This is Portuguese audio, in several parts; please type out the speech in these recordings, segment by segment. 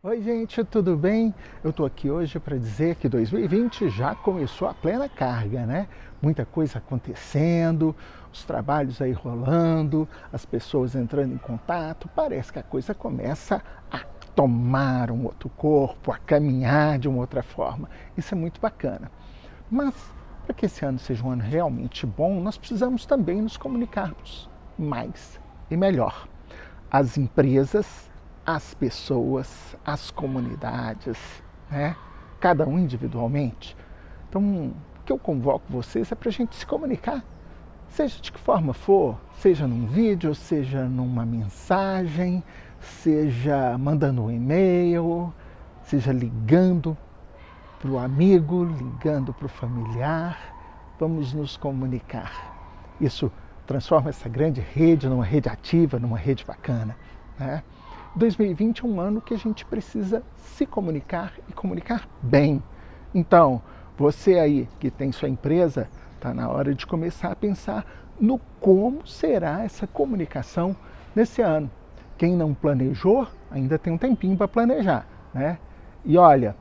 Oi, gente, tudo bem? Eu estou aqui hoje para dizer que 2020 já começou a plena carga, né? Muita coisa acontecendo, os trabalhos aí rolando, as pessoas entrando em contato. Parece que a coisa começa a tomar um outro corpo, a caminhar de uma outra forma. Isso é muito bacana. Mas para que esse ano seja um ano realmente bom, nós precisamos também nos comunicarmos mais e melhor. As empresas as pessoas, as comunidades, né? cada um individualmente. Então, o que eu convoco vocês é para a gente se comunicar, seja de que forma for, seja num vídeo, seja numa mensagem, seja mandando um e-mail, seja ligando para o amigo, ligando para o familiar. Vamos nos comunicar. Isso transforma essa grande rede numa rede ativa, numa rede bacana. Né? 2020 é um ano que a gente precisa se comunicar e comunicar bem. Então, você aí que tem sua empresa, está na hora de começar a pensar no como será essa comunicação nesse ano. Quem não planejou, ainda tem um tempinho para planejar, né? E olha,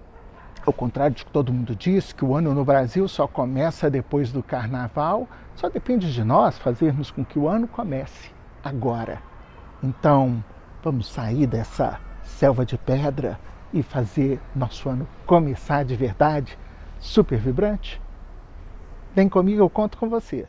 ao contrário de que todo mundo diz que o ano no Brasil só começa depois do carnaval, só depende de nós fazermos com que o ano comece agora. Então, Vamos sair dessa selva de pedra e fazer nosso ano começar de verdade super vibrante? Vem comigo, eu conto com você.